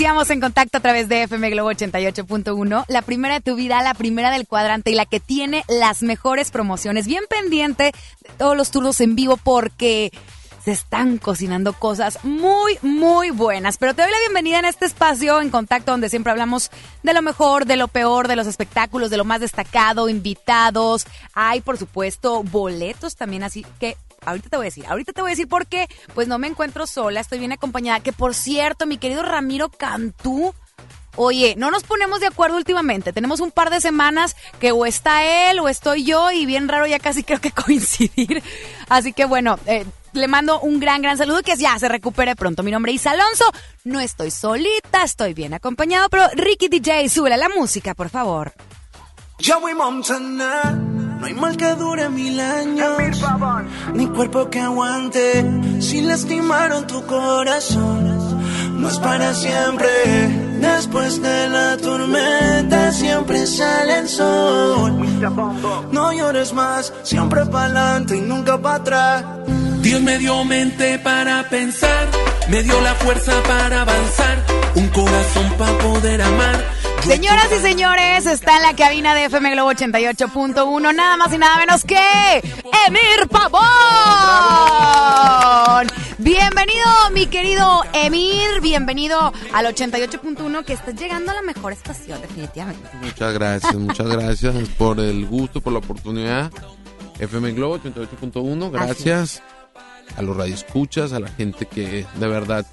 Iniciamos en contacto a través de FM Globo 88.1, la primera de tu vida, la primera del cuadrante y la que tiene las mejores promociones. Bien pendiente todos los turnos en vivo porque se están cocinando cosas muy, muy buenas. Pero te doy la bienvenida en este espacio en contacto donde siempre hablamos de lo mejor, de lo peor, de los espectáculos, de lo más destacado, invitados. Hay, por supuesto, boletos también, así que ahorita te voy a decir, ahorita te voy a decir por qué, pues no me encuentro sola, estoy bien acompañada. Que por cierto, mi querido Ramiro Cantú Oye, no nos ponemos de acuerdo últimamente. Tenemos un par de semanas que o está él o estoy yo y bien raro ya casi creo que coincidir. Así que bueno, eh, le mando un gran, gran saludo que ya se recupere pronto. Mi nombre es Alonso. No estoy solita, estoy bien acompañado, pero Ricky DJ, súbele la música, por favor. Ya voy Montana, no hay mal que dure mil años, ni cuerpo que aguante si lastimaron tu corazón no es para siempre. Después de la tormenta siempre sale el sol. No llores más, siempre para adelante y nunca para atrás. Dios me dio mente para pensar, me dio la fuerza para avanzar, un corazón para poder amar. Señoras y señores, está en la cabina de FM Globo 88.1, nada más y nada menos que Emir Pavón. Bienvenido, mi querido Emir, bienvenido al 88.1 que estás llegando a la mejor estación, definitivamente. Muchas gracias, muchas gracias por el gusto, por la oportunidad. FM Globo 88.1, gracias a los radioescuchas, a la gente que de verdad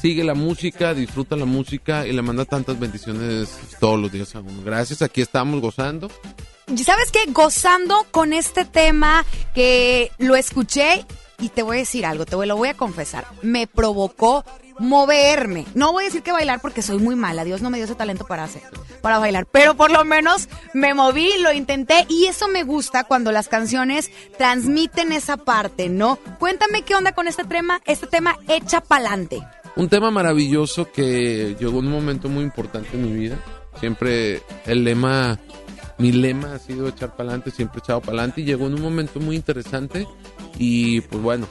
sigue la música, disfruta la música y le manda tantas bendiciones todos los días. Gracias, aquí estamos gozando. ¿Sabes qué? Gozando con este tema que lo escuché y te voy a decir algo, te lo voy a confesar. Me provocó moverme. No voy a decir que bailar porque soy muy mala. Dios no me dio ese talento para hacer, para bailar. Pero por lo menos me moví, lo intenté y eso me gusta cuando las canciones transmiten esa parte, ¿no? Cuéntame qué onda con este tema, este tema echa pa'lante. Un tema maravilloso que llegó en un momento muy importante en mi vida. Siempre el lema, mi lema ha sido echar pa'lante, siempre echado pa'lante y llegó en un momento muy interesante y pues bueno,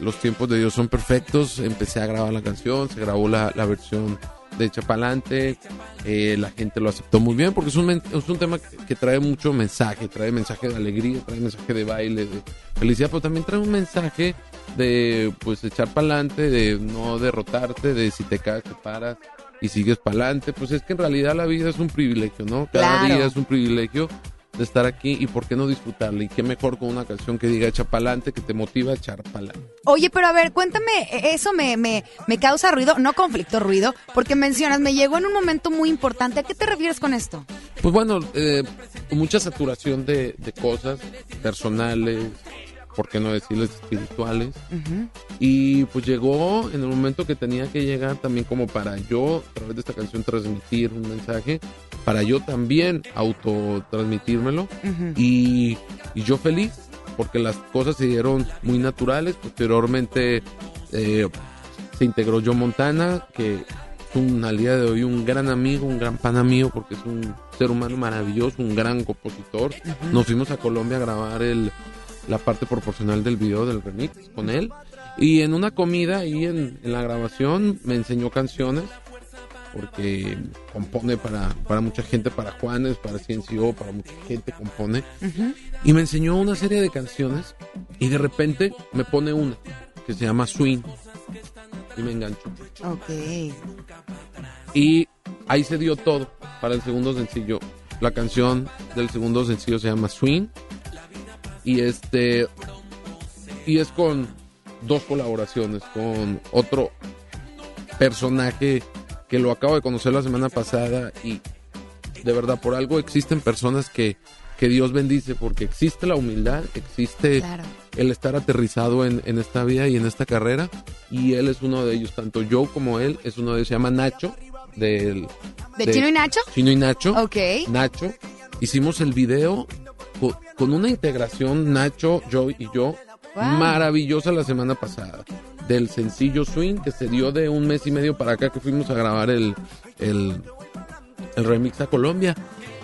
los tiempos de Dios son perfectos. Empecé a grabar la canción, se grabó la, versión de Chapalante. Eh, la gente lo aceptó muy bien porque es un, es un tema que, trae mucho mensaje, trae mensaje de alegría, trae mensaje de baile, de felicidad, pero también trae un mensaje de pues echar para adelante, de no derrotarte, de si te caes te paras y sigues para adelante. Pues es que en realidad la vida es un privilegio, ¿no? Cada día es un privilegio de estar aquí y por qué no disfrutarla. Y qué mejor con una canción que diga echa pa'lante, que te motiva a echar pa'lante. Oye, pero a ver, cuéntame, e-, eso me, me, me causa ruido, no conflicto, ruido, porque mencionas, me llegó en un momento muy importante. ¿A qué te refieres con esto? Pues bueno, eh, mucha saturación de, de cosas personales, por qué no decirles espirituales. Y pues llegó en el momento que tenía que llegar también como para yo, a través de esta canción, transmitir un mensaje, para yo también autotransmitírmelo. y, y yo feliz, porque las cosas se dieron muy naturales. Posteriormente eh, se integró John Montana, que es un, al día de hoy un gran amigo, un gran pana mío, porque es un ser humano maravilloso, un gran compositor. Nos fuimos a Colombia a grabar el la parte proporcional del video del remix con él. Y en una comida y en, la grabación me enseñó canciones porque compone para, para mucha gente, para Juanes, para Ciencio, para mucha gente compone. Y me enseñó una serie de canciones y de repente me pone una que se llama Swing y me engancho. Ok. Y ahí se dio todo para el segundo sencillo. La canción del segundo sencillo se llama Swing y este y es con dos colaboraciones con otro personaje que lo acabo de conocer la semana pasada y de verdad por algo existen personas que, que Dios bendice porque existe la humildad, existe el estar aterrizado en, en, esta vida y en esta carrera y él es uno de ellos, tanto yo como él es uno de ellos, se llama Nacho del... ¿De, Chino y Nacho? Chino y Nacho. Ok. Nacho. Hicimos el video con una integración Nacho, yo y yo maravillosa la semana pasada del sencillo Swing que se dio de un mes y medio para acá que fuimos a grabar el, el, remix a Colombia.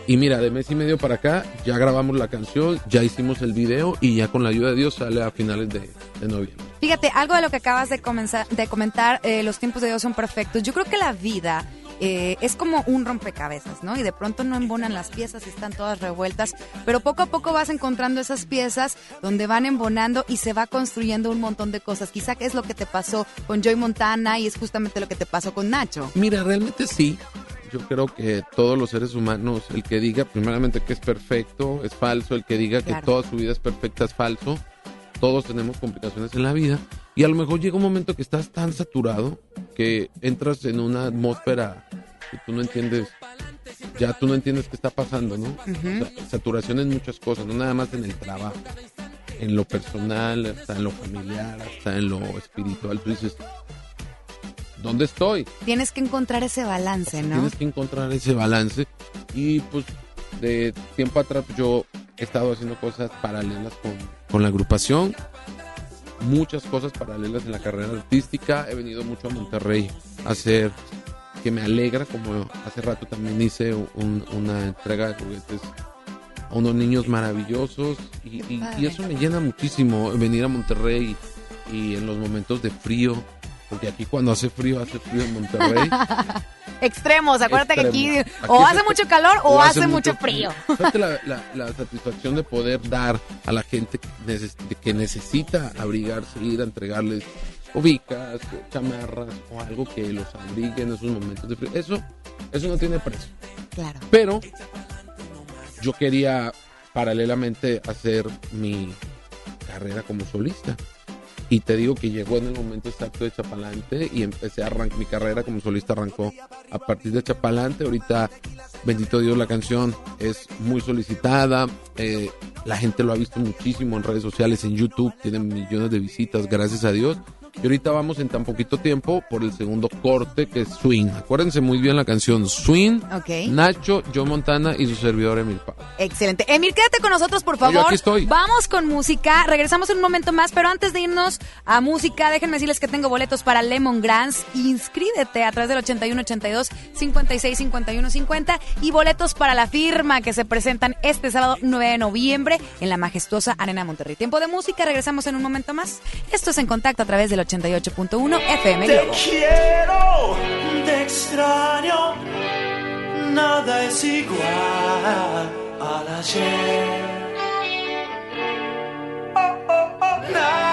Y mira, de mes y medio para acá ya grabamos la canción, ya hicimos el video y ya con la ayuda de Dios sale a finales de, noviembre. Fíjate, algo de lo que acabas de, comenzar, de comentar, eh, los tiempos de Dios son perfectos. Yo creo que la vida eh, es como un rompecabezas, ¿no? Y de pronto no embonan las piezas, están todas revueltas, pero poco a poco vas encontrando esas piezas donde van embonando y se va construyendo un montón de cosas. Quizá que es lo que te pasó con Joy Montana y es justamente lo que te pasó con Nacho. Mira, realmente sí. Yo creo que todos los seres humanos, el que diga primeramente que es perfecto, es falso, el que diga que toda su vida es perfecta, es falso. Todos tenemos complicaciones en la vida y a lo mejor llega un momento que estás tan saturado que entras en una atmósfera que tú no entiendes, ya tú no entiendes qué está pasando, ¿no? saturación en muchas cosas, no nada más en el trabajo, en lo personal, hasta en lo familiar, hasta en lo espiritual. Tú dices, ¿dónde estoy? Tienes que encontrar ese balance, ¿no? Tienes que encontrar ese balance y pues de tiempo atrás yo he estado haciendo cosas paralelas con, con la agrupación muchas cosas paralelas en la carrera artística. He venido mucho a Monterrey a hacer, que me alegra, como hace rato también hice una entrega de juguetes a unos niños maravillosos y, eso me llena muchísimo venir a Monterrey y en los momentos de frío, porque aquí cuando hace frío, hace frío en Monterrey. Extremos, acuérdate que aquí, o hace mucho calor o, hace, mucho, frío. La, satisfacción de poder dar a la gente que necesita abrigarse, ir a entregarles ubicas, chamarras o algo que los abrigue en esos momentos de frío. Eso, eso no tiene precio. Claro. Pero yo quería paralelamente hacer mi carrera como solista. Y te digo que llegó en el momento exacto de Chapalante y empecé a arrancar, mi carrera como solista arrancó a partir de Chapalante. Ahorita, bendito Dios, la canción es muy solicitada. Eh, la gente lo ha visto muchísimo en redes sociales, en YouTube, tiene millones de visitas, gracias a Dios. Y ahorita vamos en tan poquito tiempo por el segundo corte que es Swing. Acuérdense muy bien la canción Swing. Nacho, Joe Montana y su servidor Emil Pau. Excelente. Emil, quédate con nosotros, por favor. aquí estoy. Vamos con música. Regresamos en un momento más, pero antes de irnos a música, déjenme decirles que tengo boletos para Lemon Grants. Inscríbete a través del 8182 56 51 50 y boletos para la firma que se presentan este sábado 9 de noviembre en la majestuosa Arena Monterrey. Tiempo de música. Regresamos en un momento más. Esto es en contacto a través del 88.1 FM Te quiero, te extraño, nada es igual al ayer. Oh, oh, oh, nada,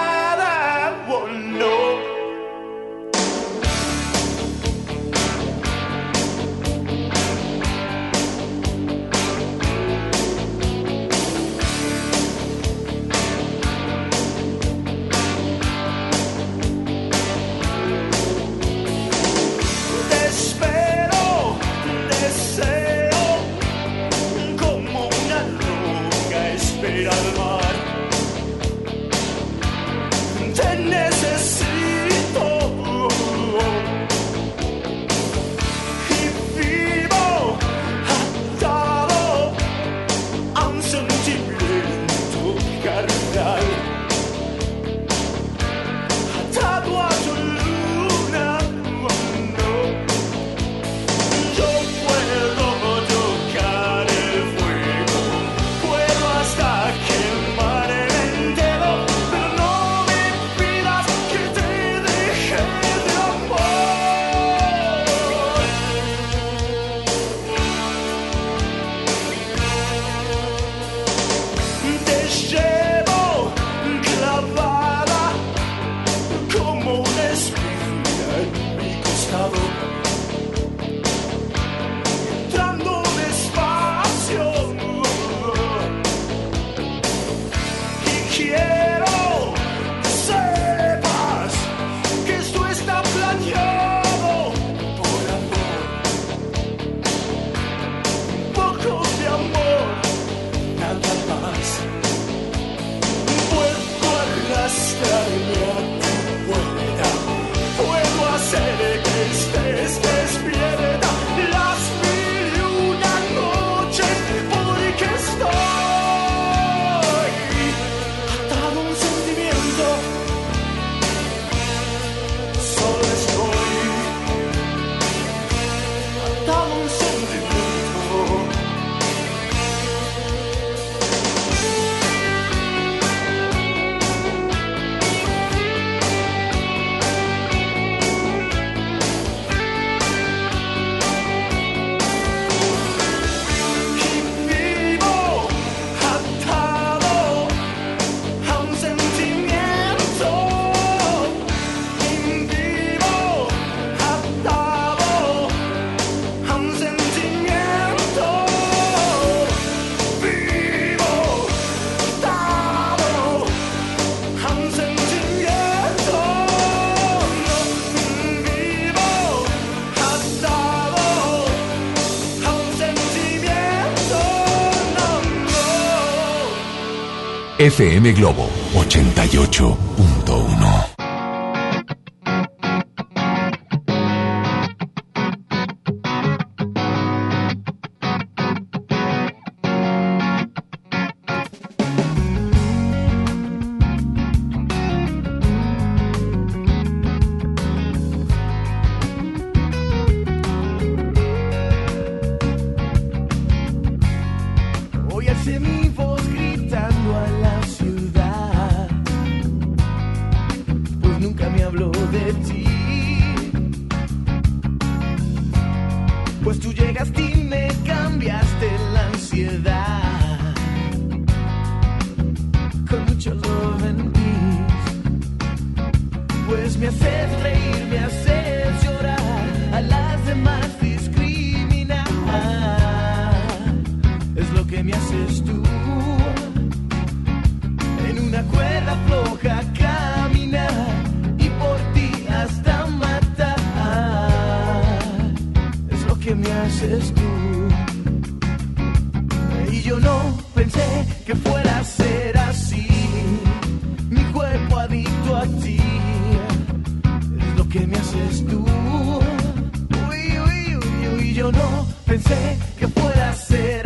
FM Globo 88.1. ser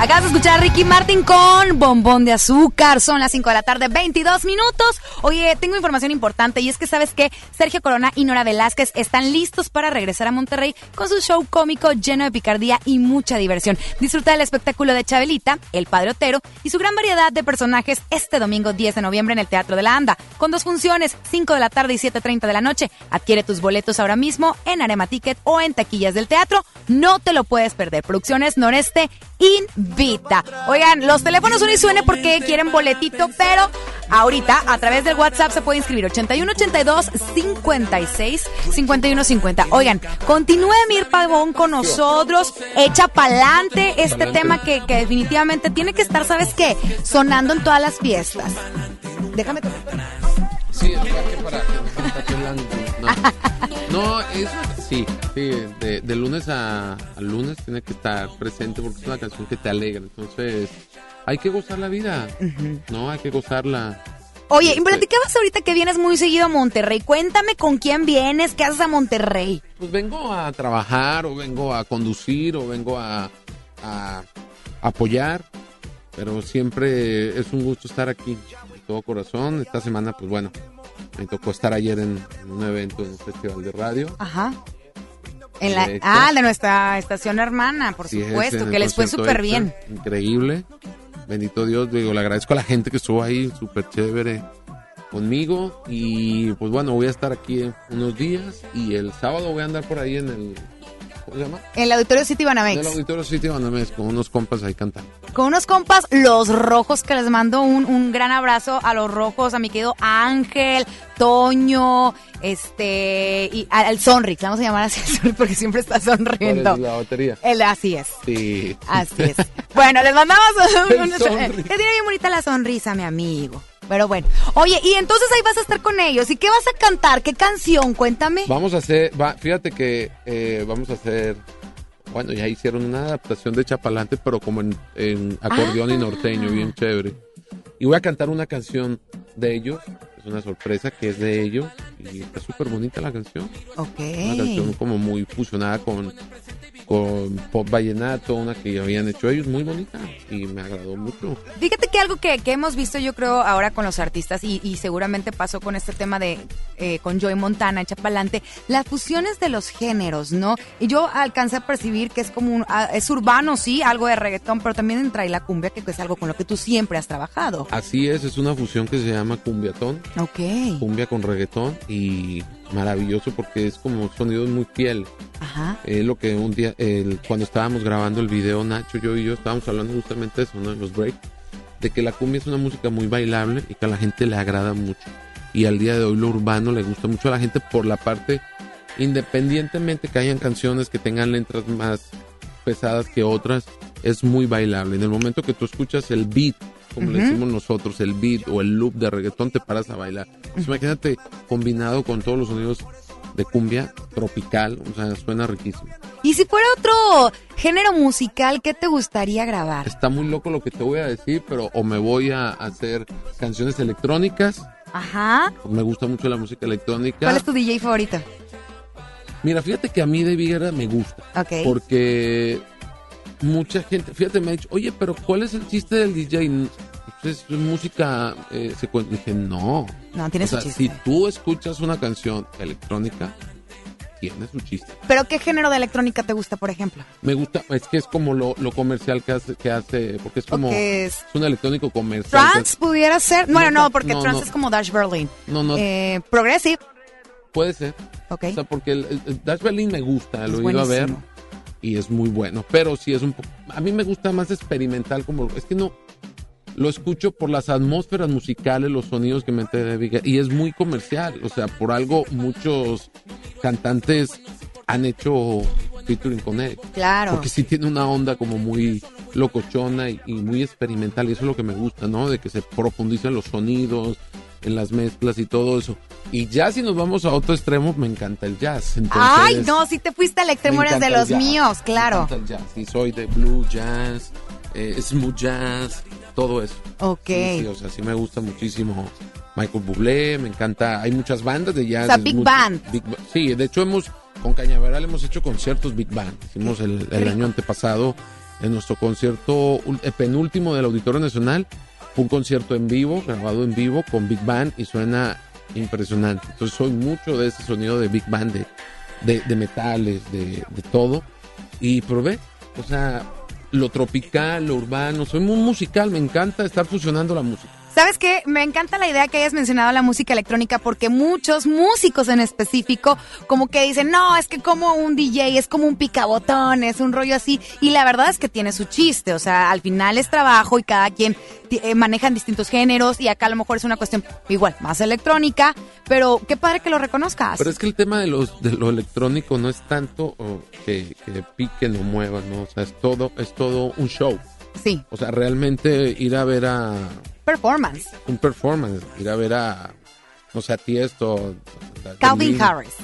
Acabas de escuchar a Ricky Martin con Bombón de Azúcar. Son las 5 de la tarde, 22 minutos. Oye, tengo información importante y es que sabes que Sergio Corona y Nora Velázquez están listos para regresar a Monterrey con su show cómico lleno de picardía y mucha diversión. Disfruta del espectáculo de Chabelita, El Padre Otero y su gran variedad de personajes este domingo 10 de noviembre en el Teatro de la Anda, con dos funciones, 5 de la tarde y 7.30 de la noche. Adquiere tus boletos ahora mismo en Arema Ticket o en taquillas del teatro. No te lo puedes perder. Producciones Noreste invita. Oigan, los teléfonos son y suene porque quieren boletito, pero ahorita a través del WhatsApp se puede inscribir 8182 56 51 50. Oigan, continúe Mir Pavón con nosotros, echa pa'lante este tema que, que definitivamente tiene que estar, ¿sabes qué? Sonando en todas las fiestas. Déjame tocar. Sí, es que para que no. No, eso sí, sí, de, de lunes a, a lunes tiene que estar presente porque es una canción que te alegra. Entonces, hay que gozar la vida, ¿no? Hay que gozarla. Oye, y Este, platicabas ahorita que vienes muy seguido a Monterrey. Cuéntame con quién vienes, qué haces a Monterrey. Pues vengo a trabajar o vengo a conducir o vengo a, a apoyar, pero siempre es un gusto estar aquí todo corazón. Esta semana, pues bueno, me tocó estar ayer en, en un evento, en un festival de radio. Ajá. En la, De ah, de nuestra estación hermana, por supuesto, que les fue súper bien. Increíble. Bendito Dios, digo, le agradezco a la gente que estuvo ahí, súper chévere conmigo. Y pues bueno, voy a estar aquí unos días y el sábado voy a andar por ahí en el. ¿Cómo se llama? En el Auditorio City En Banamex. el Auditorio City Banamex con unos compas ahí cantando. Con unos compas, los rojos, que les mando un, un gran abrazo a los rojos, a mi querido Ángel, Toño, este, y al Sonrix, vamos a llamar así Sonrix porque siempre está sonriendo. ¿Cuál es la batería? El, así es. Sí. Así es. Bueno, les mandamos un, un- que tiene bien bonita la sonrisa, mi amigo. Pero bueno. Oye, y entonces ahí vas a estar con ellos. ¿Y qué vas a cantar? ¿Qué canción? Cuéntame. Vamos a hacer, va, fíjate que eh, vamos a hacer, bueno, ya hicieron una adaptación de Chapalante, pero como en, en acordeón y Ah. norteño, bien chévere. Y voy a cantar una canción de ellos, es una sorpresa que es de ellos, y está súper bonita la canción. Ok. Una canción como muy fusionada con, con pop vallenato, una que habían hecho ellos, muy bonita, y me agradó mucho. Fíjate que algo que, que hemos visto yo creo ahora con los artistas y, y seguramente pasó con este tema de eh, con Joy Montana, echa pa'lante, las fusiones de los géneros, ¿no? Y yo alcancé a percibir que es como un, ah, es urbano, sí, algo de reggaetón, pero también entra ahí la cumbia, que es algo con lo que tú siempre has trabajado. Así es, es una fusión que se llama cumbiatón. Ok. cumbia con reggaetón y maravilloso porque es como sonidos muy fieles. Ajá. Es lo que un día, cuando estábamos grabando el video, Nacho, yo y yo estábamos hablando justamente de eso, ¿no? En los breaks, de que la cumbia es una música muy bailable y que a la gente le agrada mucho. Y al día de hoy lo urbano le gusta mucho a la gente por la parte, independientemente que hayan canciones que tengan letras más pesadas que otras, es muy bailable. En el momento que tú escuchas el beat, como le decimos nosotros, el beat o el loop de reggaetón, te paras a bailar. Entonces, imagínate combinado con todos los sonidos de cumbia tropical, o sea, suena riquísimo. Y si fuera otro género musical, ¿qué te gustaría grabar? Está muy loco lo que te voy a decir, pero o me voy a hacer canciones electrónicas, Ajá. me gusta mucho la música electrónica. ¿Cuál es tu DJ favorito? Mira, fíjate que a mí de Viguera me gusta, Ok. porque mucha gente, fíjate, me ha dicho, oye, pero ¿cuál es el chiste del DJ? Pues es música eh, secuen-". Dije, no. No, tiene o su sea, chiste. si tú escuchas una canción electrónica, tiene su chiste. ¿Pero qué género de electrónica te gusta, por ejemplo? Me gusta, es que es como lo, lo comercial que hace, que hace, porque es como, es, es- un electrónico comercial. ¿Trance pudiera ser? Bueno, No, porque no, trance no. es como Dash Berlin. No, no, Eh, progressive. puede ser. Ok. O sea, porque el, Dash Berlin me gusta, Es lo he ido a ver. Y es muy bueno, pero sí es un poco, a mí me gusta más experimental como, es que no, lo escucho por las atmósferas musicales, los sonidos que mete David y es muy comercial, o sea, por algo muchos cantantes han hecho featuring con él. Claro. Porque sí tiene una onda como muy locochona y, y muy experimental, y eso es lo que me gusta, ¿no? De que se profundizan los sonidos, en las mezclas y todo eso. Y ya si nos vamos a otro extremo, me encanta el jazz. Entonces, Ay, no, si te fuiste al extremo me eres de los jazz, míos, me claro. encanta el jazz. Y soy de blues, jazz, eh, smooth jazz, todo eso. Ok. Sí, sí, o sea, sí me gusta muchísimo Michael Bublé, me encanta, hay muchas bandas de jazz. O sea, big mucho- band. big sí, de hecho hemos, con Cañaveral hemos hecho conciertos big band, hicimos el, el año antepasado en nuestro concierto el penúltimo del Auditorio Nacional. Fue un concierto en vivo, grabado en vivo con Big Band y suena impresionante. Entonces soy mucho de ese sonido de Big Band, de, de, metales, de, de, todo. Y probé, o sea, lo tropical, lo urbano, soy muy musical, me encanta estar fusionando la música. ¿Sabes qué? Me encanta la idea que hayas mencionado la música electrónica porque muchos músicos en específico como que dicen, no, es que como un DJ, es como un picabotón, es un rollo así. Y la verdad es que tiene su chiste, o sea, al final es trabajo y cada quien eh, maneja distintos géneros y acá a lo mejor es una cuestión igual, más electrónica, pero qué padre que lo reconozcas. Pero es que el tema de, los, de lo electrónico no es tanto que, que piquen o muevan, ¿no? O sea, es todo, es todo un show. Sí. O sea, realmente ir a ver a performance. Un performance, ir a ver a, no sé, a Tiesto. Calvin Harris.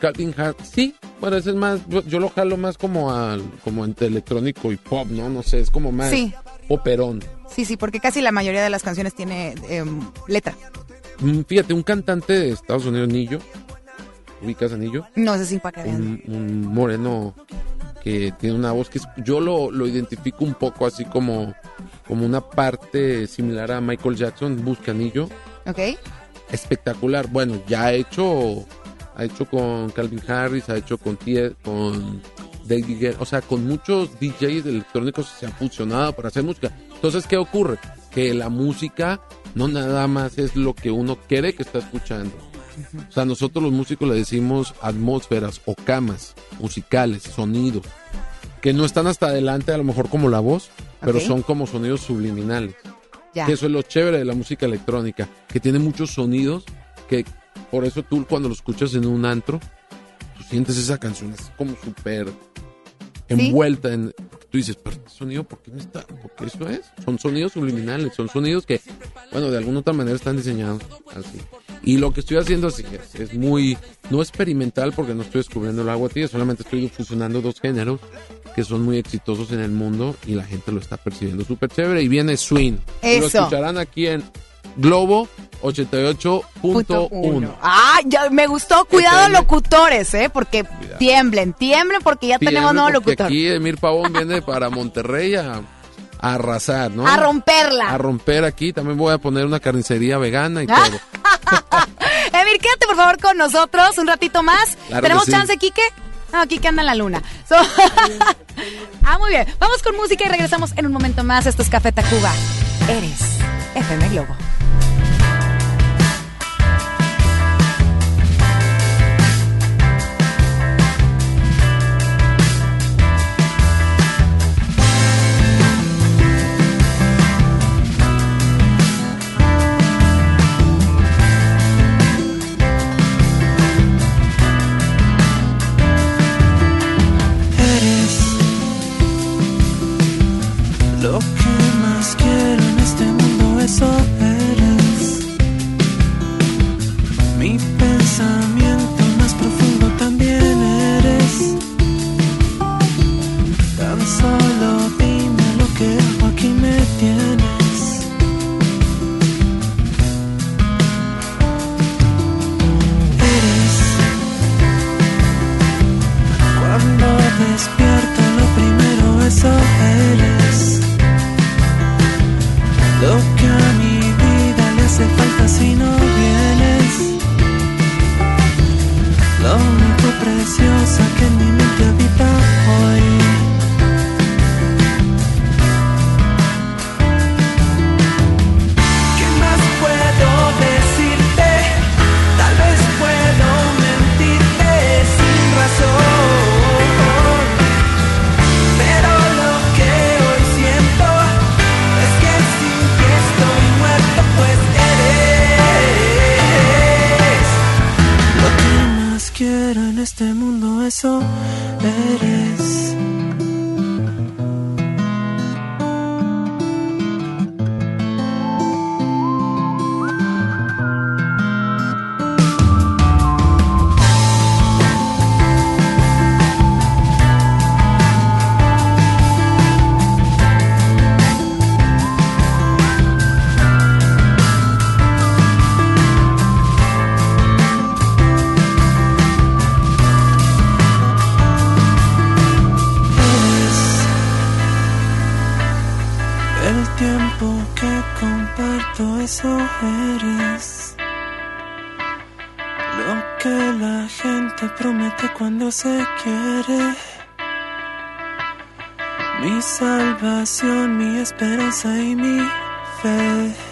Calvin Harris, sí, bueno, ese es más, yo, lo jalo más como al, como entre electrónico y pop, ¿no? No sé, es como más sí. poperón. Sí, sí, porque casi la mayoría de las canciones tiene eh, letra. Mm, fíjate, un cantante de Estados Unidos, Nillo, ¿ubicas a Nillo? No, ese es un, un moreno que tiene una voz que yo lo, lo identifico un poco así como como una parte similar a Michael Jackson, Buscanillo. Ok. Espectacular. Bueno, ya ha hecho, ha hecho con Calvin Harris, ha hecho con, con David o sea, con muchos DJs electrónicos se han fusionado para hacer música. Entonces, ¿qué ocurre? Que la música no nada más es lo que uno quiere que está escuchando. O sea, nosotros los músicos le decimos atmósferas o camas musicales, sonidos, que no están hasta adelante a lo mejor como la voz, pero son como sonidos subliminales. Que eso es lo chévere de la música electrónica, que tiene muchos sonidos que por eso tú cuando lo escuchas en un antro, tú sientes esa canción, es como súper envuelta en... Tú dices, pero este sonido, ¿por qué me está? Porque eso es. Son sonidos subliminales, son sonidos que, bueno, de alguna otra manera están diseñados así. Y lo que estoy haciendo así es, es muy, no experimental porque no estoy descubriendo el agua tía, solamente estoy fusionando dos géneros que son muy exitosos en el mundo y la gente lo está percibiendo súper chévere. Y viene Swing. Eso. Lo escucharán aquí en Globo 88.1. Ah, ya me gustó. Cuidado locutores, ¿eh? Porque tiemblen, tiemblen porque ya tenemos nuevo locutor. Aquí Emir Pavón viene para Monterrey a, arrasar, ¿no? A romperla. A romper aquí. También voy a poner una carnicería vegana y todo. Emir, quédate por favor con nosotros un ratito más. ¿Tenemos chance, Quique? No, aquí que anda en la luna. ah, muy bien. Vamos con música y regresamos en un momento más. Esto es Café Tacuba. Eres FM Globo. El tiempo que comparto eso eres. Lo que la gente promete cuando se quiere. Mi salvación, mi esperanza y mi fe.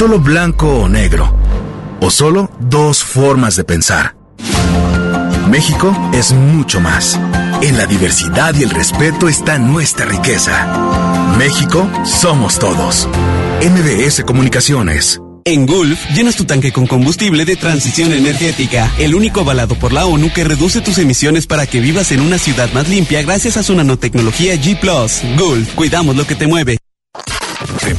Solo blanco o negro. O solo dos formas de pensar. México es mucho más. En la diversidad y el respeto está nuestra riqueza. México somos todos. MBS Comunicaciones. En Gulf, llenas tu tanque con combustible de transición energética, el único avalado por la ONU que reduce tus emisiones para que vivas en una ciudad más limpia gracias a su nanotecnología G ⁇ Gulf, cuidamos lo que te mueve.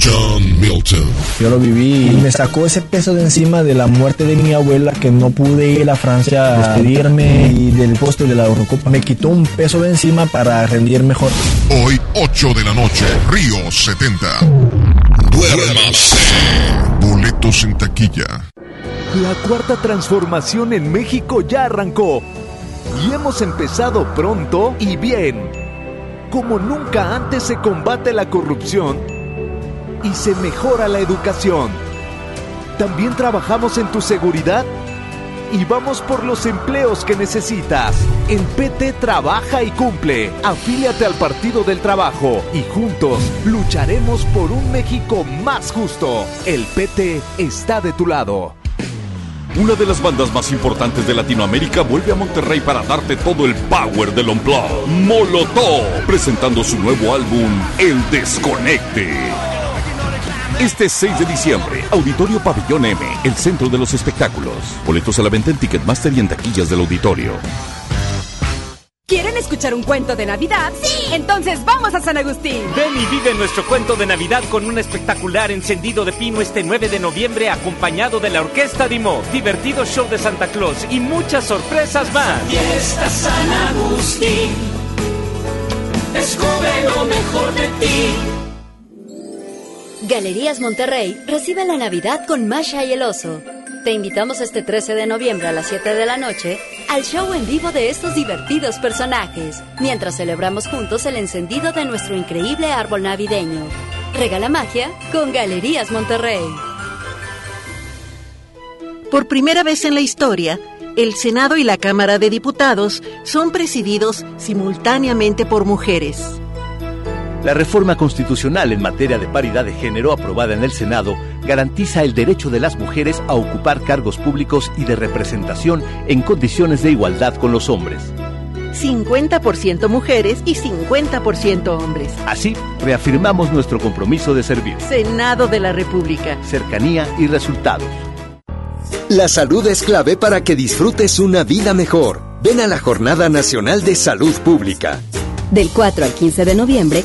John Milton. Yo lo viví y me sacó ese peso de encima de la muerte de mi abuela que no pude ir a Francia a despedirme y del puesto de la Eurocopa. Me quitó un peso de encima para rendir mejor. Hoy, 8 de la noche, Río 70. Duérmase. Boletos en taquilla. La cuarta transformación en México ya arrancó y hemos empezado pronto y bien. Como nunca antes se combate la corrupción y se mejora la educación. También trabajamos en tu seguridad y vamos por los empleos que necesitas. En PT trabaja y cumple. Afíliate al Partido del Trabajo y juntos lucharemos por un México más justo. El PT está de tu lado. Una de las bandas más importantes de Latinoamérica vuelve a Monterrey para darte todo el power del Unplugged. Molotov, presentando su nuevo álbum, El Desconecte. Este 6 de diciembre, Auditorio Pabellón M, el centro de los espectáculos. Boletos a la venta en Ticketmaster y en taquillas del auditorio. ¿Quieren escuchar un cuento de Navidad? ¡Sí! Entonces vamos a San Agustín. Ven y vive nuestro cuento de Navidad con un espectacular encendido de pino este 9 de noviembre acompañado de la Orquesta Dimo, divertido show de Santa Claus y muchas sorpresas más. Fiesta San Agustín, descubre lo mejor de ti. Galerías Monterrey recibe la Navidad con Masha y el oso. Te invitamos este 13 de noviembre a las 7 de la noche al show en vivo de estos divertidos personajes, mientras celebramos juntos el encendido de nuestro increíble árbol navideño. Regala magia con Galerías Monterrey. Por primera vez en la historia, el Senado y la Cámara de Diputados son presididos simultáneamente por mujeres. La reforma constitucional en materia de paridad de género aprobada en el Senado garantiza el derecho de las mujeres a ocupar cargos públicos y de representación en condiciones de igualdad con los hombres. 50% mujeres y 50% hombres. Así, reafirmamos nuestro compromiso de servir. Senado de la República. Cercanía y resultados. La salud es clave para que disfrutes una vida mejor. Ven a la Jornada Nacional de Salud Pública. Del 4 al 15 de noviembre,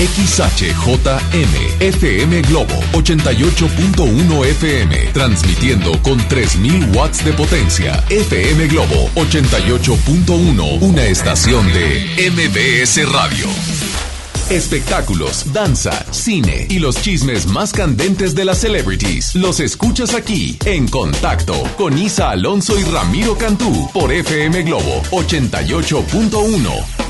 XHJM FM Globo 88.1 FM transmitiendo con 3000 watts de potencia. FM Globo 88.1, una estación de MBS Radio. Espectáculos, danza, cine y los chismes más candentes de las celebrities. Los escuchas aquí en contacto con Isa Alonso y Ramiro Cantú por FM Globo 88.1.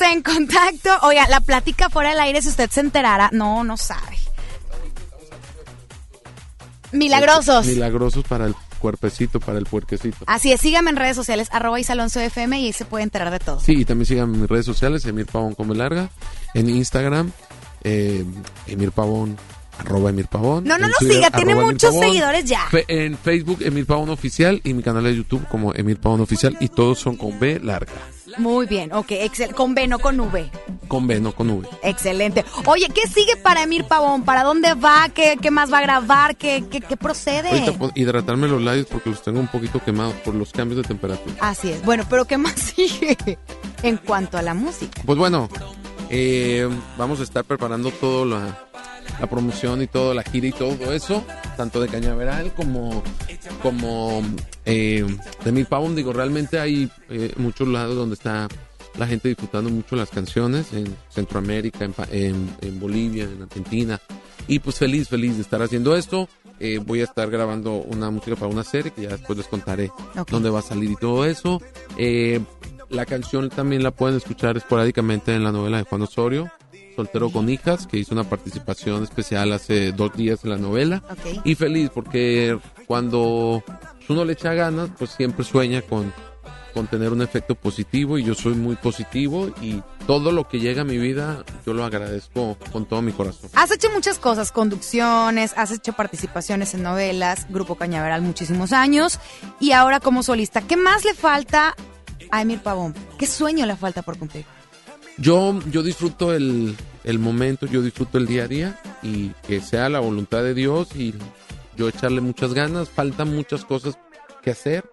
En contacto. Oiga, la plática fuera del aire, si usted se enterara, no, no sabe. Milagrosos. Milagrosos para el cuerpecito, para el puerquecito. Así es, síganme en redes sociales, arroba Isalonso FM y ahí se puede enterar de todo. Sí, y también síganme en mis redes sociales, Emir Pavón Come Larga, en Instagram, eh, Emir Pavón, arroba Emir Pavón. No, no Twitter, siga, tiene muchos Pavón. seguidores ya. Fe- en Facebook, Emir Pavón Oficial, y mi canal de YouTube como Emir Pavón Oficial, y todos son con B larga. Muy bien, ok, excel con B, no con V. Con B, no con V. Excelente. Oye, ¿qué sigue para Emir Pavón? ¿Para dónde va? ¿Qué, qué más va a grabar? ¿Qué, qué, qué procede? Ahorita puedo hidratarme los labios porque los tengo un poquito quemados por los cambios de temperatura. Así es. Bueno, pero ¿qué más sigue en cuanto a la música? Pues bueno, eh, vamos a estar preparando todo la, la promoción y todo, la gira y todo eso, tanto de Cañaveral como, como eh, de Mil Pavón. Digo, realmente hay eh, muchos lados donde está la gente disfrutando mucho las canciones, en Centroamérica, en, en- en Bolivia, en Argentina. Y pues feliz, feliz de estar haciendo esto. Eh, voy a estar grabando una música para una serie que ya después les contaré dónde va a salir y todo eso. Eh, la canción también la pueden escuchar esporádicamente en la novela de Juan Osorio, Soltero con hijas, que hizo una participación especial hace dos días en la novela. Ok. Y feliz porque cuando uno le echa ganas, pues siempre sueña con, con tener un efecto positivo y yo soy muy positivo y todo lo que llega a mi vida yo lo agradezco con todo mi corazón. Has hecho muchas cosas, conducciones, has hecho participaciones en novelas, Grupo Cañaveral muchísimos años y ahora como solista. ¿Qué más le falta a Emir Pavón? ¿Qué sueño le falta por cumplir? Yo, yo disfruto el, el momento, yo disfruto el día a día y que sea la voluntad de Dios y yo echarle muchas ganas. Faltan muchas cosas que hacer.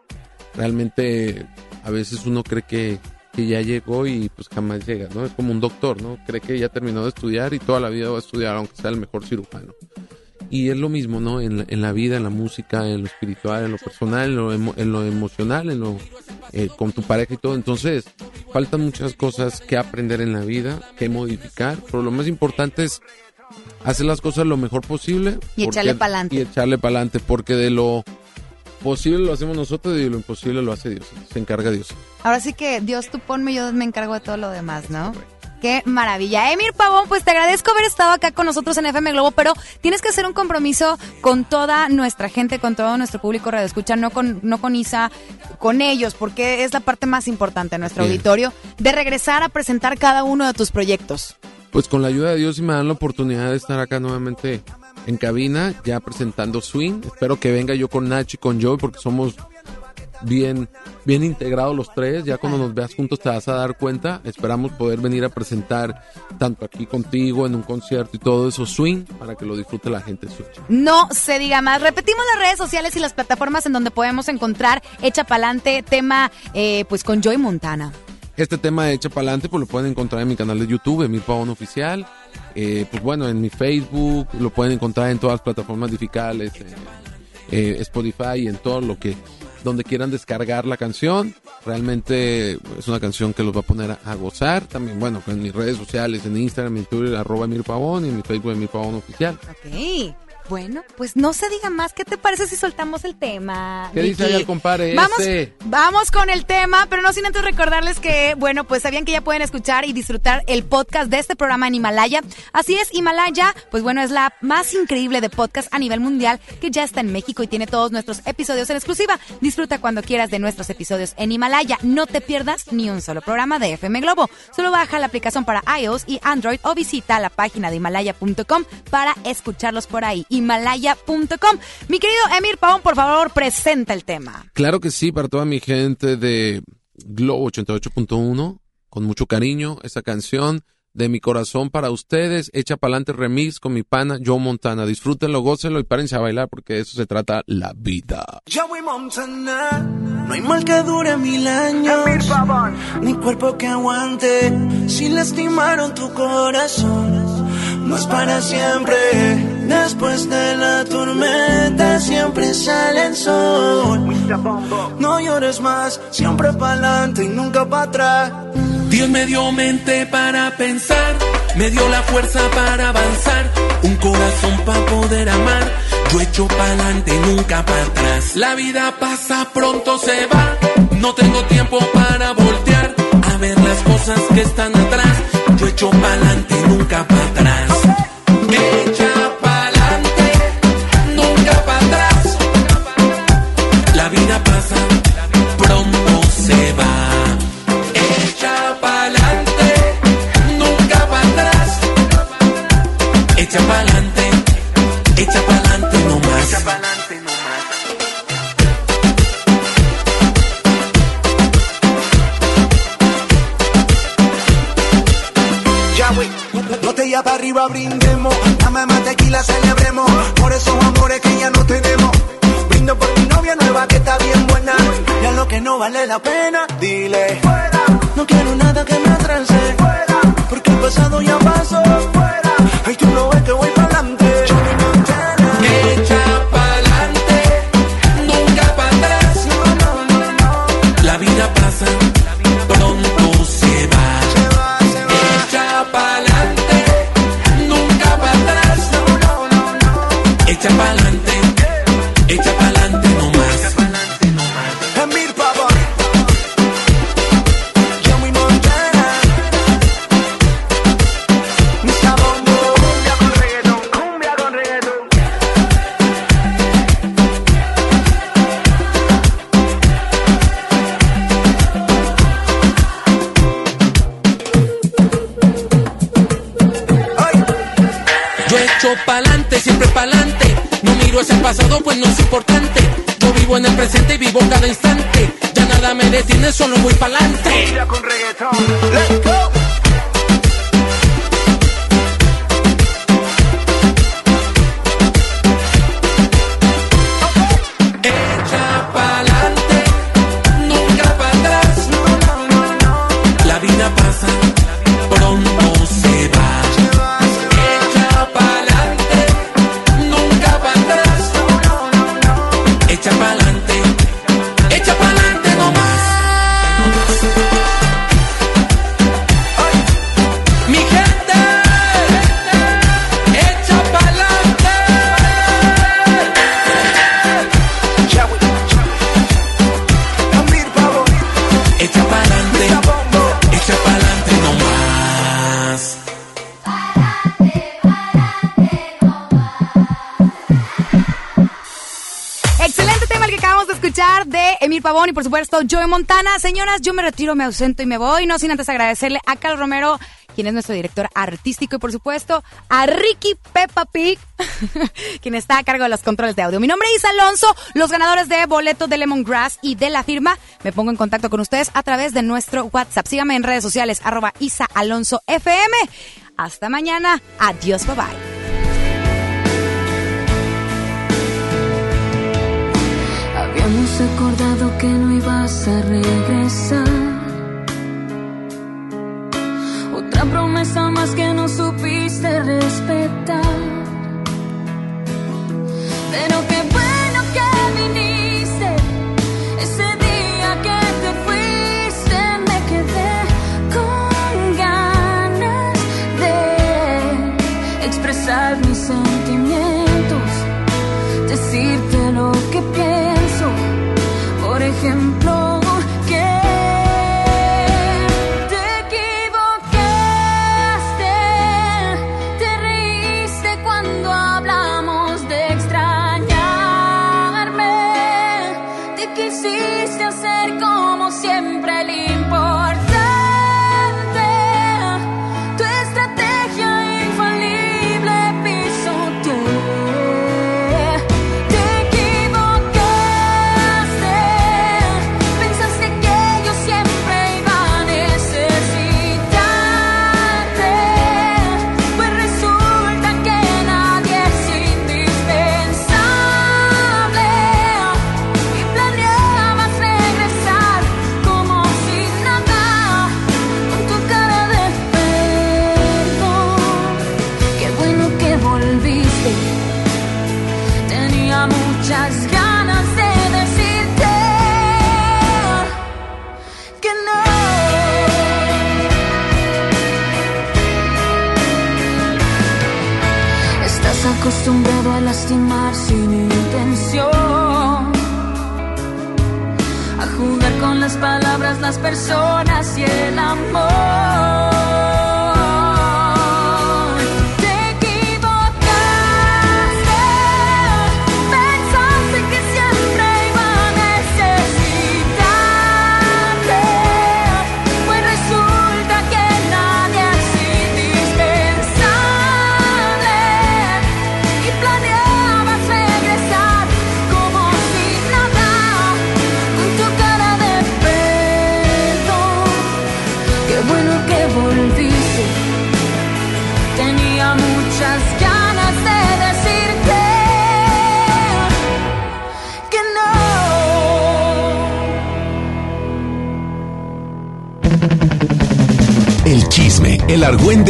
Realmente a veces uno cree que, que ya llegó y pues jamás llega, ¿no? Es como un doctor, ¿no? Cree que ya terminó de estudiar y toda la vida va a estudiar aunque sea el mejor cirujano. Y es lo mismo, ¿no? En la, en la vida, en la música, en lo espiritual, en lo personal, en lo, emo- en lo emocional, en lo eh, con tu pareja y todo. Entonces, faltan muchas cosas que aprender en la vida, que modificar, pero lo más importante es hacer las cosas lo mejor posible. Y porque- echarle pa'lante. Y echarle para adelante, porque de lo posible lo hacemos nosotros y de lo imposible lo hace Dios. Se encarga Dios. Ahora sí que Dios tú ponme, yo me encargo de todo lo demás, ¿no? Qué maravilla. Emir Pavón, pues te agradezco haber estado acá con nosotros en FM Globo, pero tienes que hacer un compromiso con toda nuestra gente, con todo nuestro público radio escucha, no con, no con Isa, con ellos, porque es la parte más importante de nuestro Bien. auditorio, de regresar a presentar cada uno de tus proyectos. Pues con la ayuda de Dios y me dan la oportunidad de estar acá nuevamente en cabina, ya presentando Swing. Espero que venga yo con Nachi y con Joey porque somos bien, bien integrados los tres. Ya cuando nos veas juntos te vas a dar cuenta. Esperamos poder venir a presentar tanto aquí contigo en un concierto y todo eso Swing para que lo disfrute la gente. Swing. No se diga más. Repetimos las redes sociales y las plataformas en donde podemos encontrar Echa Pa'lante, tema eh, pues con Joy Montana. Este tema de Echa Pa'lante pues lo pueden encontrar en mi canal de YouTube, Emil Pavón Oficial. Eh, pues bueno, en mi Facebook, lo pueden encontrar en todas las plataformas digitales, eh, eh, Spotify y en todo lo que, donde quieran descargar la canción. Realmente es una canción que los va a poner a, gozar. También, bueno, en mis redes sociales, en Instagram, en Twitter, arroba Pavón y en mi Facebook, Pavón Oficial. Ok. Bueno, pues no se diga más. ¿Qué te parece si soltamos el tema? ¿Qué dice Vicky? ahí el compadre Vamos, ese? vamos con el tema, pero no sin antes recordarles que, bueno, pues sabían que ya pueden escuchar y disfrutar el podcast de este programa en Himalaya. Así es, Himalaya, pues bueno, es la app más increíble de podcast a nivel mundial que ya está en México y tiene todos nuestros episodios en exclusiva. Disfruta cuando quieras de nuestros episodios en Himalaya. No te pierdas ni un solo programa de FM Globo. Solo baja la aplicación para iOS y Android o visita la página de himalaya.com para escucharlos por ahí. Himalaya.com. Mi querido Emir Pavón, por favor, presenta el tema. Claro que sí, para toda mi gente de Globo 88.1, con mucho cariño, esa canción de mi corazón para ustedes, hecha pa'lante remix con mi pana Joe Montana. Disfrútenlo, gócenlo y párense a bailar porque de eso se trata la vida. Joey Montana, no hay mal que dure mil años, ni cuerpo que aguante. Si lastimaron tu corazón, no es para siempre. Después de la tormenta siempre sale el sol. No llores más, siempre pa'lante y nunca para atrás. Dios me dio mente para pensar, me dio la fuerza para avanzar, un corazón para poder amar. Yo echo pa'lante, nunca para atrás. La vida pasa, pronto se va, no tengo tiempo para voltear a ver la las cosas que están atrás. Yo echo pa'lante, nunca para atrás. La pena, dile. No quiero nada que me atrase. Porque el pasado ya pasó. Ay, tú no ves que voy para adelante. Echa pa'lante, nunca para atrás. La vida pasa, pronto se va. Echa pa'lante, nunca para atrás. Echa pa'lante, solo voy pa'lante. Por supuesto Joe Montana. Señoras, yo me retiro, me ausento y me voy, no sin antes agradecerle a Carlos Romero, quien es nuestro director artístico y por supuesto a Ricky Peppa Pig, quien está a cargo de los controles de audio. Mi nombre es Alonso, los ganadores de boletos de Lemongrass y de la firma, me pongo en contacto con ustedes a través de nuestro WhatsApp. Síganme en redes sociales, arroba Isa Alonso FM. Hasta mañana, adiós, bye bye. Acordado que no ibas a regresar. Otra promesa más que no supiste respetar. Pero qué bueno que viniste.